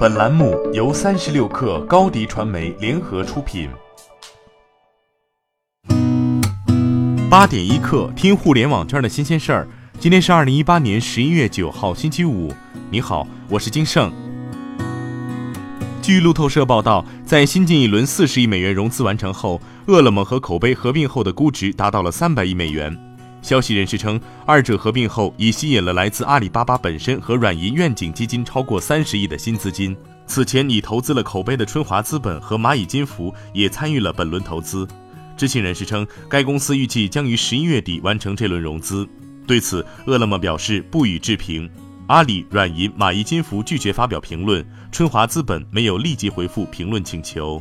本栏目由三十六氪高低传媒联合出品。八点一刻，听互联网圈的新鲜事儿。今天是二零一八年十一月九号，星期五。你好，我是金盛。据路透社报道，在新近一轮四十亿美元融资完成后，饿了么和口碑合并后的估值达到了三百亿美元。消息人士称，二者合并后已吸引了来自阿里巴巴本身和软银愿景基金超过三十亿的新资金。此前已投资了口碑的春华资本和蚂蚁金服也参与了本轮投资。知情人士称，该公司预计将于十一月底完成这轮融资。对此，饿了么表示不予置评。阿里、软银、蚂蚁金服拒绝发表评论，春华资本没有立即回复评论请求。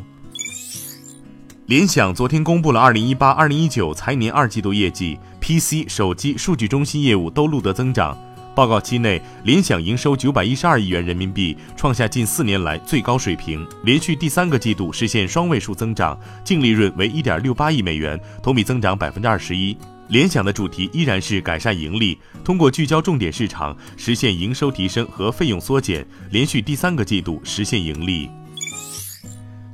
联想昨天公布了二零一八、二零一九财年二季度业绩，PC、手机、数据中心业务都录得增长。报告期内，联想营收九百一十二亿元人民币，创下近四年来最高水平，连续第三个季度实现双位数增长，净利润为一点六八亿美元，同比增长百分之二十一。联想的主题依然是改善盈利，通过聚焦重点市场，实现营收提升和费用缩减，连续第三个季度实现盈利。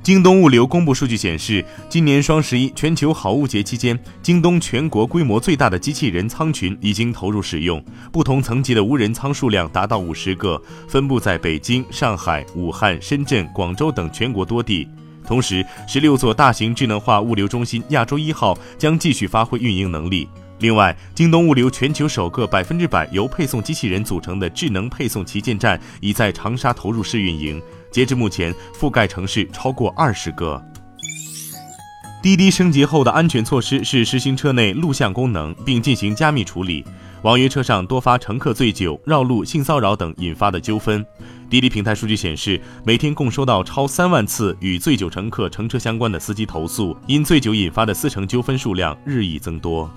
京东物流公布数据显示，今年双十一全球好物节期间，京东全国规模最大的机器人仓群已经投入使用，不同层级的无人仓数量达到五十个，分布在北京、上海、武汉、深圳、广州等全国多地。同时，十六座大型智能化物流中心亚洲一号将继续发挥运营能力。另外，京东物流全球首个百分之百由配送机器人组成的智能配送旗舰站已在长沙投入试运营。截至目前，覆盖城市超过二十个。滴滴升级后的安全措施是实行车内录像功能，并进行加密处理。网约车上多发乘客醉酒、绕路、性骚扰等引发的纠纷。滴滴平台数据显示，每天共收到超三万次与醉酒乘客乘车相关的司机投诉，因醉酒引发的司乘纠纷数量日益增多。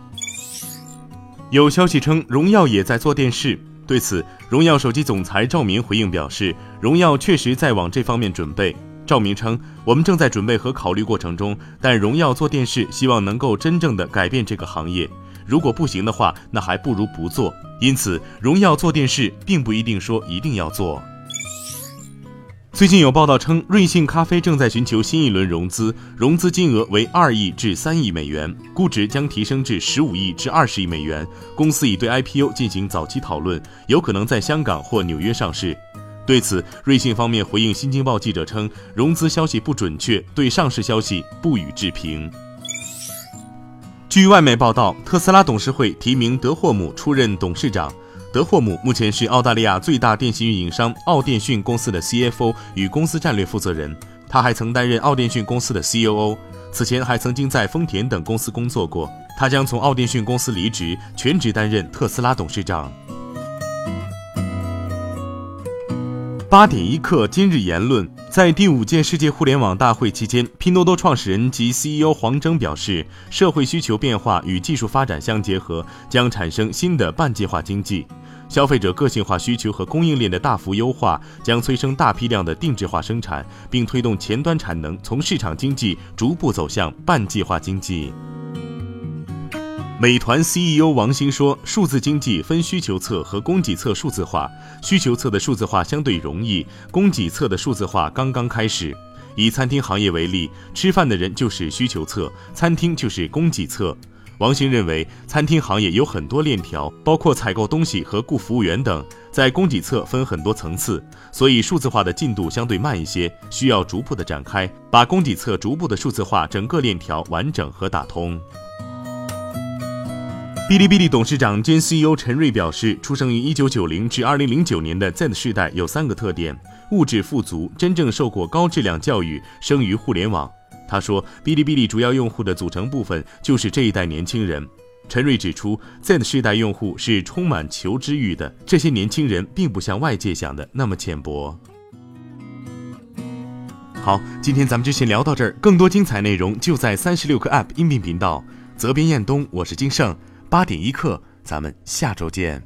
有消息称，荣耀也在做电视。对此，荣耀手机总裁赵明回应表示，荣耀确实在往这方面准备。赵明称，我们正在准备和考虑过程中，但荣耀做电视，希望能够真正的改变这个行业。如果不行的话，那还不如不做。因此，荣耀做电视，并不一定说一定要做。最近有报道称，瑞幸咖啡正在寻求新一轮融资，融资金额为二亿至三亿美元，估值将提升至十五亿至二十亿美元。公司已对 IPO 进行早期讨论，有可能在香港或纽约上市。对此，瑞幸方面回应《新京报》记者称，融资消息不准确，对上市消息不予置评。据外媒报道，特斯拉董事会提名德霍姆出任董事长。德霍姆目前是澳大利亚最大电信运营商奥电讯公司的 CFO 与公司战略负责人，他还曾担任奥电讯公司的 COO，此前还曾经在丰田等公司工作过。他将从奥电讯公司离职，全职担任特斯拉董事长。八点一刻，今日言论：在第五届世界互联网大会期间，拼多多创始人及 CEO 黄峥表示，社会需求变化与技术发展相结合，将产生新的半计划经济。消费者个性化需求和供应链的大幅优化，将催生大批量的定制化生产，并推动前端产能从市场经济逐步走向半计划经济。美团 CEO 王兴说：“数字经济分需求侧和供给侧数字化，需求侧的数字化相对容易，供给侧的数字化刚刚开始。以餐厅行业为例，吃饭的人就是需求侧，餐厅就是供给侧。王兴认为，餐厅行业有很多链条，包括采购东西和雇服务员等，在供给侧分很多层次，所以数字化的进度相对慢一些，需要逐步的展开，把供给侧逐步的数字化整个链条完整和打通。”哔哩哔哩董事长兼 CEO 陈瑞表示，出生于1990至2009年的 Z 世代有三个特点：物质富足，真正受过高质量教育，生于互联网。他说，哔哩哔哩主要用户的组成部分就是这一代年轻人。陈瑞指出，Z 世代用户是充满求知欲的，这些年轻人并不像外界想的那么浅薄。好，今天咱们就先聊到这儿，更多精彩内容就在三十六课 App 音频频道。责编：彦东，我是金盛。八点一刻，咱们下周见。